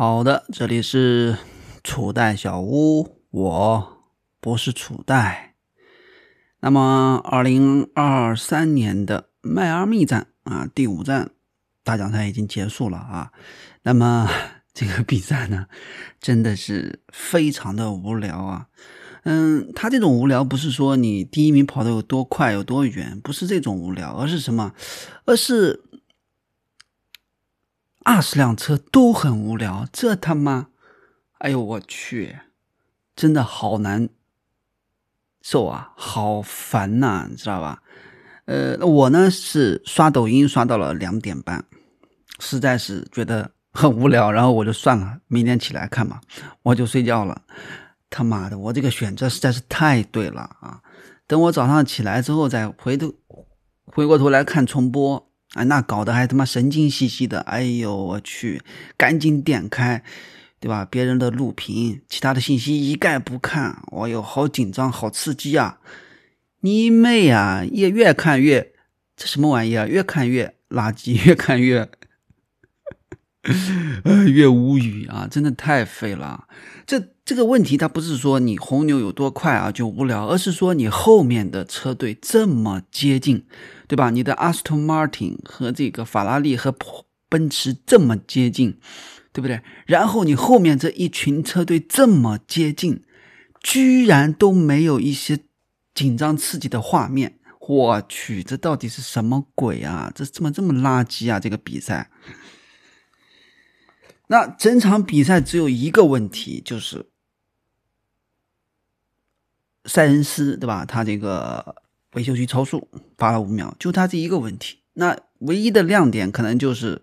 好的，这里是楚代小屋，我不是楚代。那么，二零二三年的迈阿密站啊，第五站大奖赛已经结束了啊。那么这个比赛呢，真的是非常的无聊啊。嗯，他这种无聊不是说你第一名跑得有多快有多远，不是这种无聊，而是什么？而是。二十辆车都很无聊，这他妈，哎呦我去，真的好难受啊，好烦呐，你知道吧？呃，我呢是刷抖音刷到了两点半，实在是觉得很无聊，然后我就算了，明天起来看嘛，我就睡觉了。他妈的，我这个选择实在是太对了啊！等我早上起来之后再回头回过头来看重播。啊，那搞得还他妈神经兮兮的，哎呦我去，赶紧点开，对吧？别人的录屏，其他的信息一概不看，我哟，好紧张，好刺激啊！你妹呀，越越看越这什么玩意儿？越看越垃圾，越看越 越无语啊！真的太废了。这这个问题，它不是说你红牛有多快啊就无聊，而是说你后面的车队这么接近。对吧？你的阿斯顿马丁和这个法拉利和奔驰这么接近，对不对？然后你后面这一群车队这么接近，居然都没有一些紧张刺激的画面，我去，这到底是什么鬼啊？这怎么这么垃圾啊？这个比赛，那整场比赛只有一个问题，就是塞恩斯，对吧？他这个。维修区超速罚了五秒，就他这一个问题。那唯一的亮点可能就是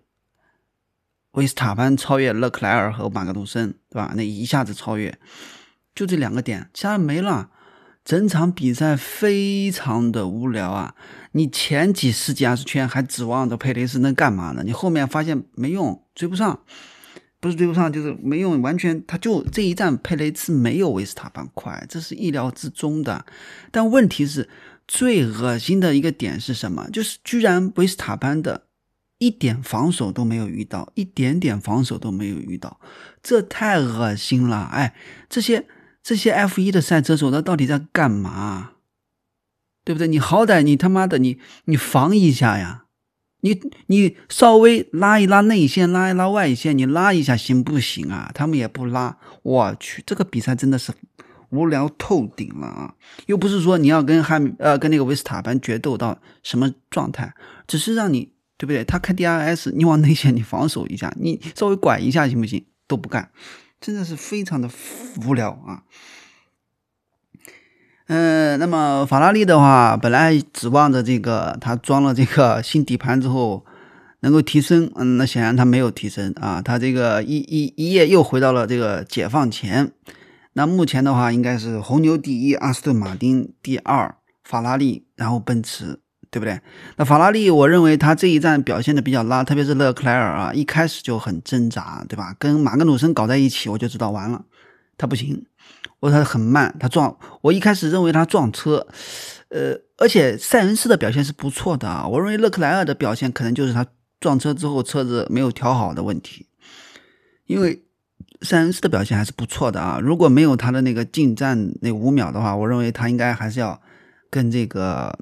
维斯塔潘超越勒克莱尔和马格努森，对吧？那一下子超越，就这两个点，其他没了。整场比赛非常的无聊啊！你前几十几二十圈还指望着佩雷斯能干嘛呢？你后面发现没用，追不上。不是追不上，就是没用，完全他就这一站佩雷兹没有维斯塔潘快，这是意料之中的。但问题是，最恶心的一个点是什么？就是居然维斯塔潘的一点防守都没有遇到，一点点防守都没有遇到，这太恶心了！哎，这些这些 F 一的赛车手他到底在干嘛？对不对？你好歹你他妈的你你防一下呀！你你稍微拉一拉内线，拉一拉外线，你拉一下行不行啊？他们也不拉，我去，这个比赛真的是无聊透顶了啊！又不是说你要跟汉呃跟那个维斯塔潘决斗到什么状态，只是让你对不对？他开 DRS，你往内线你防守一下，你稍微拐一下行不行？都不干，真的是非常的无聊啊！嗯，那么法拉利的话，本来指望着这个它装了这个新底盘之后能够提升，嗯，那显然它没有提升啊，它这个一一一夜又回到了这个解放前。那目前的话，应该是红牛第一，阿斯顿马丁第二，法拉利，然后奔驰，对不对？那法拉利，我认为它这一站表现的比较拉，特别是勒克莱尔啊，一开始就很挣扎，对吧？跟马格努森搞在一起，我就知道完了，他不行。我说他很慢，他撞我一开始认为他撞车，呃，而且塞恩斯的表现是不错的啊。我认为勒克莱尔的表现可能就是他撞车之后车子没有调好的问题，因为塞恩斯的表现还是不错的啊。如果没有他的那个进站那五秒的话，我认为他应该还是要跟这个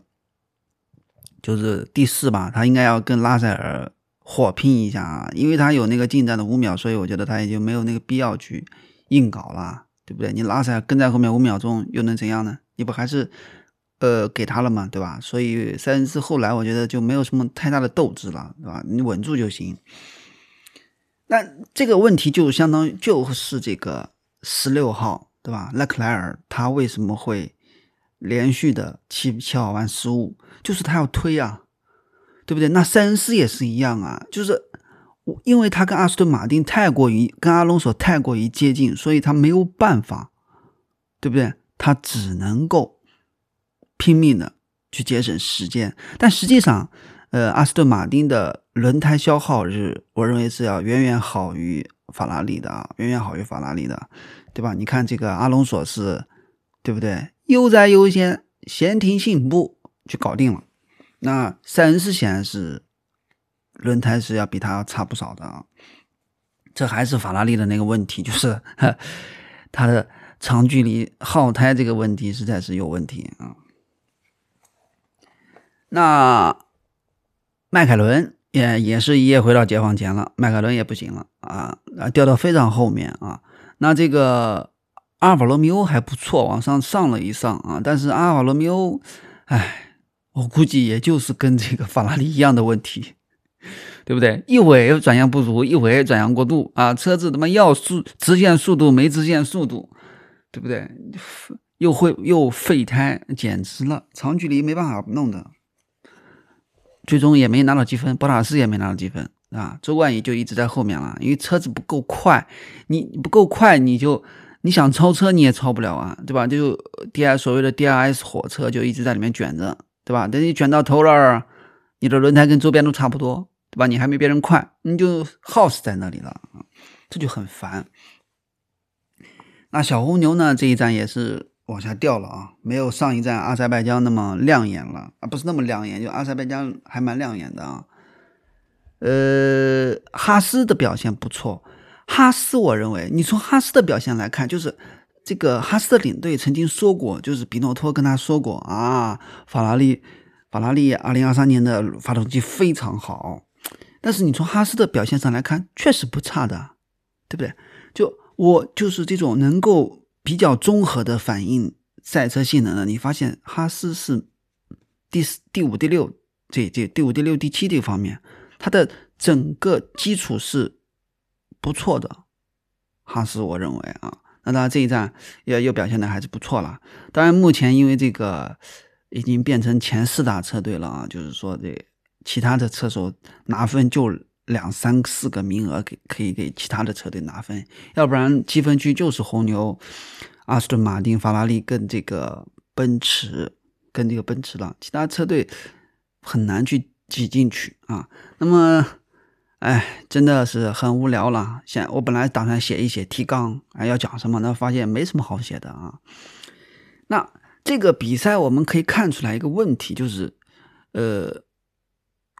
就是第四吧，他应该要跟拉塞尔火拼一下啊。因为他有那个进站的五秒，所以我觉得他也就没有那个必要去硬搞了。对不对？你拉塞尔跟在后面五秒钟又能怎样呢？你不还是呃给他了吗？对吧？所以塞恩斯后来我觉得就没有什么太大的斗志了，对吧？你稳住就行。那这个问题就相当于就是这个十六号，对吧？勒克莱尔他为什么会连续的七七号弯失误？就是他要推啊，对不对？那塞恩斯也是一样啊，就是。因为他跟阿斯顿马丁太过于跟阿隆索太过于接近，所以他没有办法，对不对？他只能够拼命的去节省时间。但实际上，呃，阿斯顿马丁的轮胎消耗日，我认为是要远远好于法拉利的啊，远远好于法拉利的，对吧？你看这个阿隆索是，对不对？悠哉悠闲，闲庭信步就搞定了。那塞恩斯显然是。轮胎是要比它差不少的啊，这还是法拉利的那个问题，就是 它的长距离耗胎这个问题实在是有问题啊。那迈凯伦也也是一夜回到解放前了，迈凯伦也不行了啊啊，掉到非常后面啊。那这个阿尔法罗密欧还不错，往上上了一上啊，但是阿尔法罗密欧，哎，我估计也就是跟这个法拉利一样的问题。对不对？一会转向不足，一会转向过度啊！车子他妈要速直线速度没直线速度，对不对？又会又废胎，简直了！长距离没办法弄的，最终也没拿到积分，博塔斯也没拿到积分啊！周冠宇就一直在后面了，因为车子不够快，你不够快，你就你想超车你也超不了啊，对吧？就 D I 所谓的 D R S 火车就一直在里面卷着，对吧？等你卷到头了，你的轮胎跟周边都差不多。对吧？你还没别人快，你就耗死在那里了，这就很烦。那小红牛呢？这一站也是往下掉了啊，没有上一站阿塞拜疆那么亮眼了啊，不是那么亮眼，就阿塞拜疆还蛮亮眼的啊。呃，哈斯的表现不错，哈斯我认为，你从哈斯的表现来看，就是这个哈斯的领队曾经说过，就是比诺托跟他说过啊，法拉利，法拉利二零二三年的发动机非常好。但是你从哈斯的表现上来看，确实不差的，对不对？就我就是这种能够比较综合的反映赛车性能的，你发现哈斯是第四、第五、第六这这第五、第六、第七这方面，它的整个基础是不错的。哈斯我认为啊，那当然这一站也又表现的还是不错了。当然目前因为这个已经变成前四大车队了啊，就是说这。其他的车手拿分就两三四个名额给可以给其他的车队拿分，要不然积分区就是红牛、阿斯顿马丁、法拉利跟这个奔驰跟这个奔驰了，其他车队很难去挤进去啊。那么，哎，真的是很无聊了。现我本来打算写一写提纲，哎，要讲什么呢？发现没什么好写的啊。那这个比赛我们可以看出来一个问题，就是呃。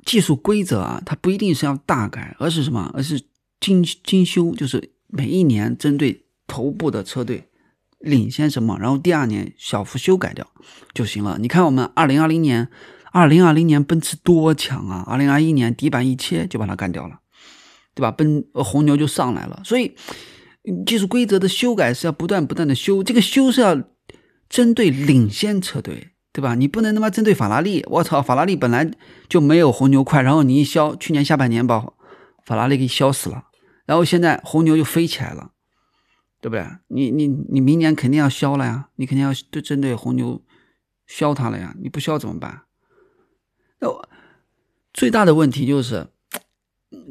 技术规则啊，它不一定是要大改，而是什么？而是精精修，就是每一年针对头部的车队领先什么，然后第二年小幅修改掉就行了。你看我们二零二零年，二零二零年奔驰多强啊！二零二一年底板一切就把它干掉了，对吧？奔红牛就上来了。所以技术规则的修改是要不断不断的修，这个修是要针对领先车队。对吧？你不能他妈针对法拉利，我操！法拉利本来就没有红牛快，然后你一削，去年下半年把法拉利给削死了，然后现在红牛就飞起来了，对不对？你你你明年肯定要削了呀，你肯定要对针对红牛削它了呀，你不削怎么办？那我最大的问题就是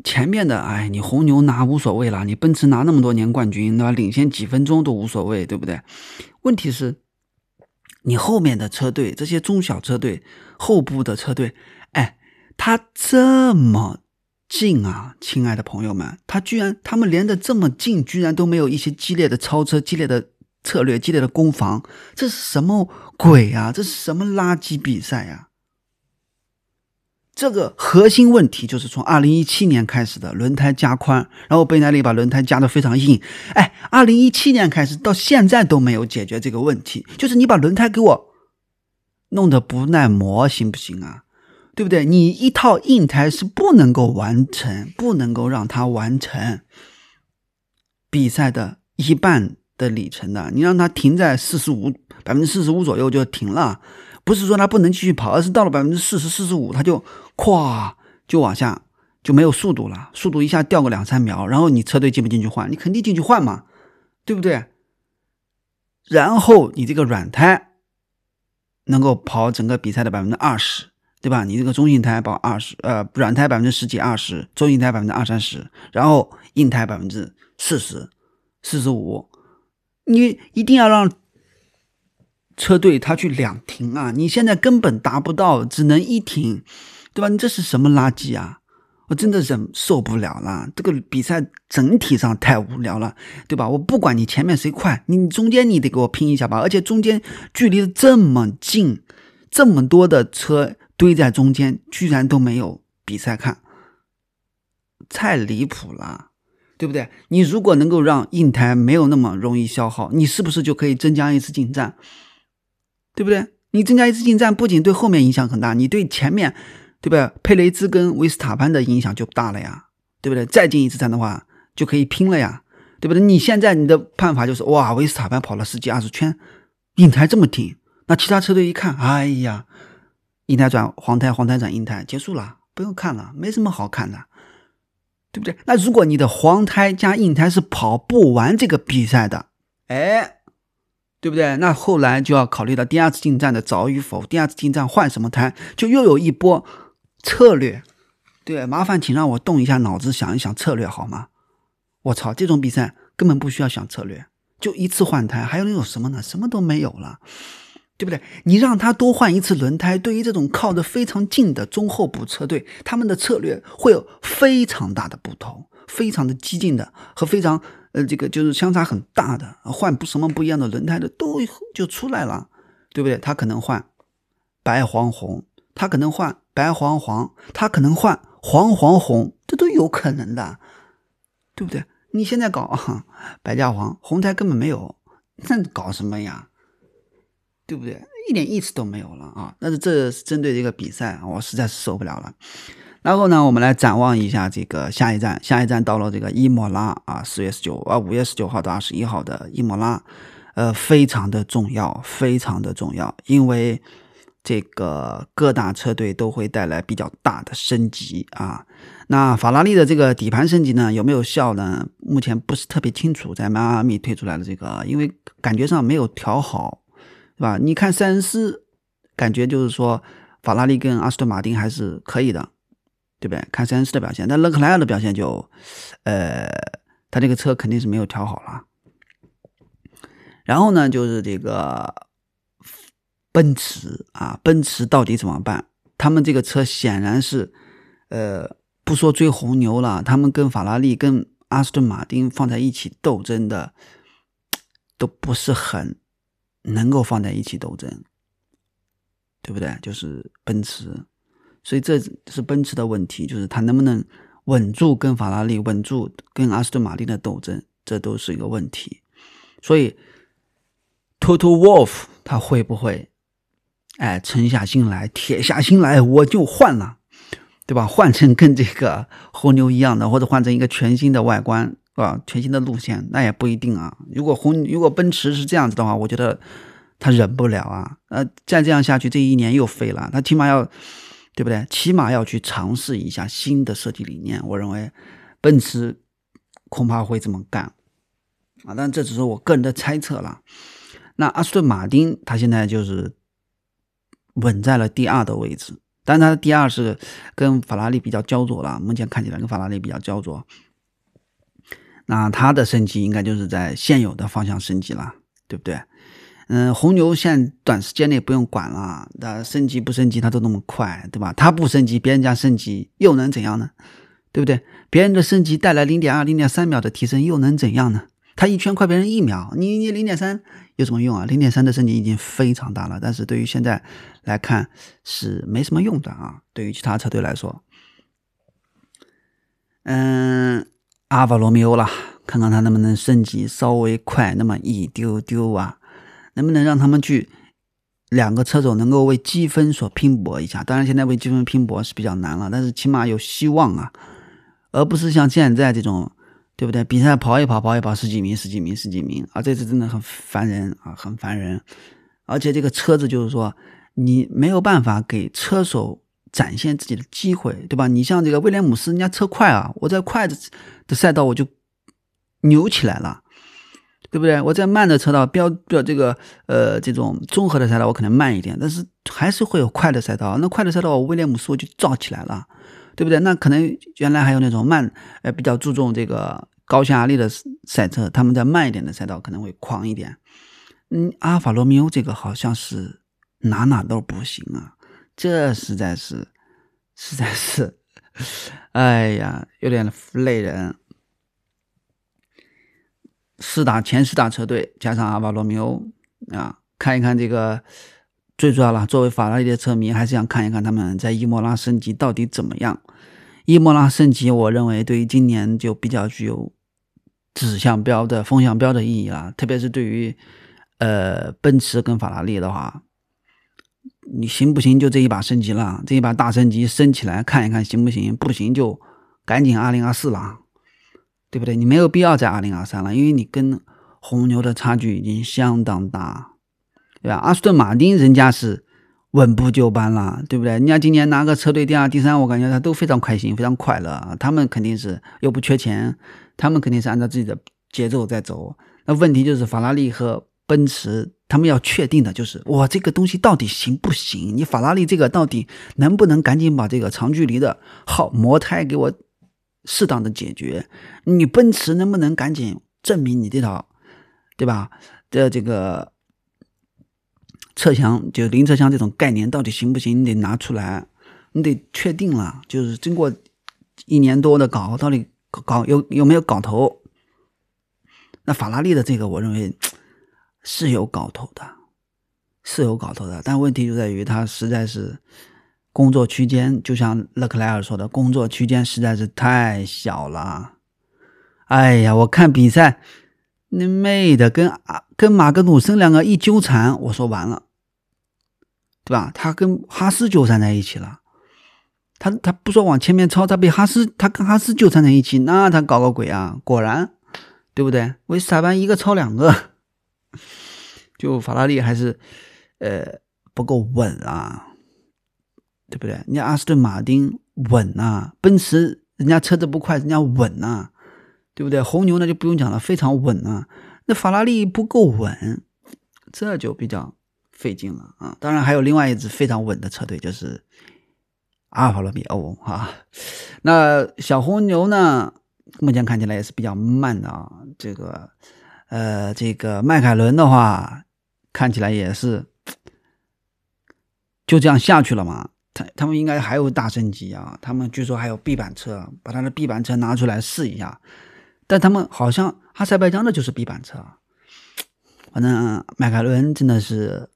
前面的，哎，你红牛拿无所谓了，你奔驰拿那么多年冠军，对吧？领先几分钟都无所谓，对不对？问题是。你后面的车队，这些中小车队后部的车队，哎，他这么近啊，亲爱的朋友们，他居然他们连的这么近，居然都没有一些激烈的超车、激烈的策略、激烈的攻防，这是什么鬼啊？这是什么垃圾比赛呀？这个核心问题就是从二零一七年开始的轮胎加宽，然后贝耐利把轮胎加的非常硬。哎，二零一七年开始到现在都没有解决这个问题，就是你把轮胎给我弄得不耐磨，行不行啊？对不对？你一套硬胎是不能够完成，不能够让它完成比赛的一半的里程的。你让它停在四十五百分之四十五左右就停了。不是说他不能继续跑，而是到了百分之四十四十五，他就咵就往下就没有速度了，速度一下掉个两三秒，然后你车队进不进去换？你肯定进去换嘛，对不对？然后你这个软胎能够跑整个比赛的百分之二十，对吧？你这个中性胎跑二十，呃，软胎百分之十几二十，中性胎百分之二三十，然后硬胎百分之四十四十五，你一定要让。车队他去两停啊！你现在根本达不到，只能一停，对吧？你这是什么垃圾啊！我真的忍受不了了。这个比赛整体上太无聊了，对吧？我不管你前面谁快，你中间你得给我拼一下吧。而且中间距离这么近，这么多的车堆在中间，居然都没有比赛看，太离谱了。对不对？你如果能够让硬胎没有那么容易消耗，你是不是就可以增加一次进站？对不对？你增加一次进站，不仅对后面影响很大，你对前面，对吧？佩雷兹跟维斯塔潘的影响就大了呀，对不对？再进一次站的话，就可以拼了呀，对不对？你现在你的判法就是哇，维斯塔潘跑了十几二十圈，硬胎这么挺，那其他车队一看，哎呀，硬胎转黄胎，黄胎转硬胎，结束了，不用看了，没什么好看的，对不对？那如果你的黄胎加硬胎是跑不完这个比赛的，哎。对不对？那后来就要考虑到第二次进站的早与否，第二次进站换什么胎，就又有一波策略。对，麻烦请让我动一下脑子想一想策略好吗？我操，这种比赛根本不需要想策略，就一次换胎，还有那种什么呢？什么都没有了，对不对？你让他多换一次轮胎，对于这种靠得非常近的中后补车队，他们的策略会有非常大的不同，非常的激进的和非常。呃，这个就是相差很大的，换不什么不一样的轮胎的都就出来了，对不对？他可能换白黄红，他可能换白黄黄，他可能换黄黄红，这都有可能的，对不对？你现在搞白加黄，红胎根本没有，那搞什么呀？对不对？一点意思都没有了啊！但是这是针对这个比赛，我实在是受不了了。然后呢，我们来展望一下这个下一站，下一站到了这个伊莫拉啊，四月十九啊，五月十九号到二十一号的伊莫拉，呃，非常的重要，非常的重要，因为这个各大车队都会带来比较大的升级啊。那法拉利的这个底盘升级呢，有没有效呢？目前不是特别清楚，在迈阿密推出来的这个，因为感觉上没有调好，对吧？你看塞恩斯，感觉就是说法拉利跟阿斯顿马丁还是可以的。对不对？看塞恩斯的表现，但勒克莱尔的表现就，呃，他这个车肯定是没有调好了。然后呢，就是这个奔驰啊，奔驰到底怎么办？他们这个车显然是，呃，不说追红牛了，他们跟法拉利、跟阿斯顿马丁放在一起斗争的，都不是很能够放在一起斗争，对不对？就是奔驰。所以这是奔驰的问题，就是它能不能稳住跟法拉利、稳住跟阿斯顿马丁的斗争，这都是一个问题。所以，Toto Wolf 他会不会，哎，沉下心来、铁下心来，我就换了，对吧？换成跟这个红牛一样的，或者换成一个全新的外观，啊，全新的路线，那也不一定啊。如果红，如果奔驰是这样子的话，我觉得他忍不了啊。呃，再这样下去，这一年又废了。他起码要。对不对？起码要去尝试一下新的设计理念。我认为，奔驰恐怕会这么干啊，但这只是我个人的猜测了。那阿斯顿马丁，他现在就是稳在了第二的位置，但他的第二是跟法拉利比较焦灼了。目前看起来跟法拉利比较焦灼，那它的升级应该就是在现有的方向升级了，对不对？嗯，红牛现在短时间内不用管了，那升级不升级它都那么快，对吧？它不升级，别人家升级又能怎样呢？对不对？别人的升级带来零点二、零点三秒的提升又能怎样呢？它一圈快别人一秒，你你零点三有什么用啊？零点三的升级已经非常大了，但是对于现在来看是没什么用的啊。对于其他车队来说，嗯，阿法罗密欧了，看看它能不能升级稍微快那么一丢丢啊？能不能让他们去两个车手能够为积分所拼搏一下？当然，现在为积分拼搏是比较难了，但是起码有希望啊，而不是像现在这种，对不对？比赛跑一跑，跑一跑，十几名，十几名，十几名啊！这次真的很烦人啊，很烦人。而且这个车子就是说，你没有办法给车手展现自己的机会，对吧？你像这个威廉姆斯，人家车快啊，我在快的的赛道我就扭起来了。对不对？我在慢的车道标标这个呃这种综合的赛道，我可能慢一点，但是还是会有快的赛道。那快的赛道，我威廉姆斯我就造起来了，对不对？那可能原来还有那种慢呃比较注重这个高下压力的赛车，他们在慢一点的赛道可能会狂一点。嗯，阿尔法罗密欧这个好像是哪哪都不行啊，这实在是实在是，哎呀，有点累人。四大前四大车队加上阿巴罗密欧啊，看一看这个最主要了。作为法拉利的车迷，还是想看一看他们在伊莫拉升级到底怎么样。伊莫拉升级，我认为对于今年就比较具有指向标的风向标的意义了，特别是对于呃奔驰跟法拉利的话，你行不行就这一把升级了，这一把大升级升起来看一看行不行，不行就赶紧二零二四了，对不对？你没有必要在二零二三了，因为你跟红牛的差距已经相当大，对吧？阿斯顿马丁人家是。稳步就班了，对不对？人家今年拿个车队第二、第三，我感觉他都非常开心，非常快乐。他们肯定是又不缺钱，他们肯定是按照自己的节奏在走。那问题就是法拉利和奔驰，他们要确定的就是，我这个东西到底行不行？你法拉利这个到底能不能赶紧把这个长距离的好模胎给我适当的解决？你奔驰能不能赶紧证明你这套，对吧？的这个。车厢就零车厢这种概念到底行不行？你得拿出来，你得确定了。就是经过一年多的搞，到底搞有有没有搞头？那法拉利的这个，我认为是有搞头的，是有搞头的。但问题就在于它实在是工作区间，就像勒克莱尔说的，工作区间实在是太小了。哎呀，我看比赛。你妹的，跟啊跟马格努森两个一纠缠，我说完了，对吧？他跟哈斯纠缠在一起了，他他不说往前面超，他被哈斯他跟哈斯纠缠在一起，那他搞个鬼啊！果然，对不对？维斯塔潘一个超两个，就法拉利还是呃不够稳啊，对不对？人家阿斯顿马丁稳啊，奔驰人家车子不快，人家稳啊。对不对？红牛那就不用讲了，非常稳啊。那法拉利不够稳，这就比较费劲了啊。当然还有另外一支非常稳的车队，就是阿尔法罗密欧哈。那小红牛呢，目前看起来也是比较慢的啊。这个呃，这个迈凯伦的话，看起来也是就这样下去了嘛。他他们应该还有大升级啊。他们据说还有 B 版车，把他的 B 版车拿出来试一下。但他们好像阿塞拜疆的就是 B 版车，反正迈凯伦真的是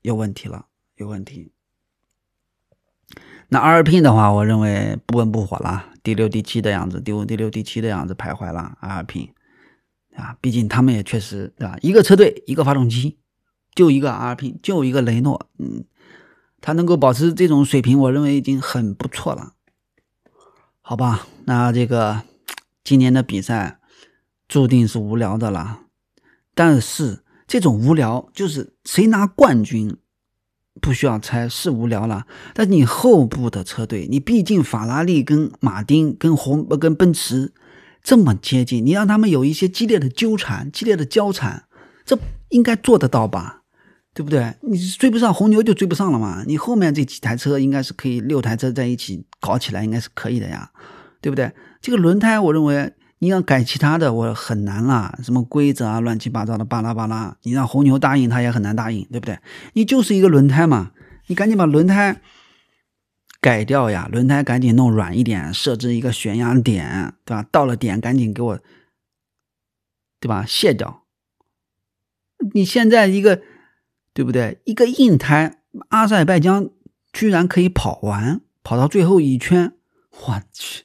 有问题了，有问题。那 R P 的话，我认为不温不火了，第六、第七的样子，第五、第六、第七的样子徘徊了。R P 啊，毕竟他们也确实对吧？一个车队，一个发动机，就一个 R P，就一个雷诺，嗯，他能够保持这种水平，我认为已经很不错了。好吧，那这个。今年的比赛注定是无聊的了，但是这种无聊就是谁拿冠军不需要猜是无聊了。但你后部的车队，你毕竟法拉利跟马丁跟红跟奔驰这么接近，你让他们有一些激烈的纠缠、激烈的交缠，这应该做得到吧？对不对？你追不上红牛就追不上了嘛。你后面这几台车应该是可以六台车在一起搞起来，应该是可以的呀。对不对？这个轮胎，我认为你要改其他的，我很难了。什么规则啊，乱七八糟的，巴拉巴拉，你让红牛答应，他也很难答应，对不对？你就是一个轮胎嘛，你赶紧把轮胎改掉呀，轮胎赶紧弄软一点，设置一个悬崖点，对吧？到了点赶紧给我，对吧？卸掉。你现在一个，对不对？一个硬胎，阿塞拜疆居然可以跑完，跑到最后一圈，我去！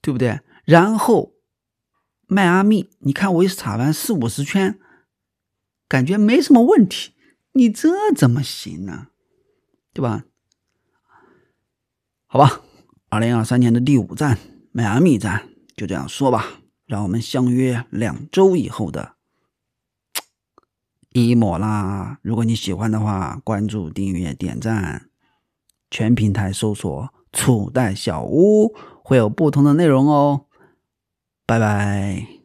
对不对？然后迈阿密，你看维斯塔潘四五十圈，感觉没什么问题，你这怎么行呢？对吧？好吧，二零二三年的第五站迈阿密站就这样说吧，让我们相约两周以后的一抹啦。如果你喜欢的话，关注、订阅、点赞，全平台搜索“楚代小屋”。会有不同的内容哦，拜拜。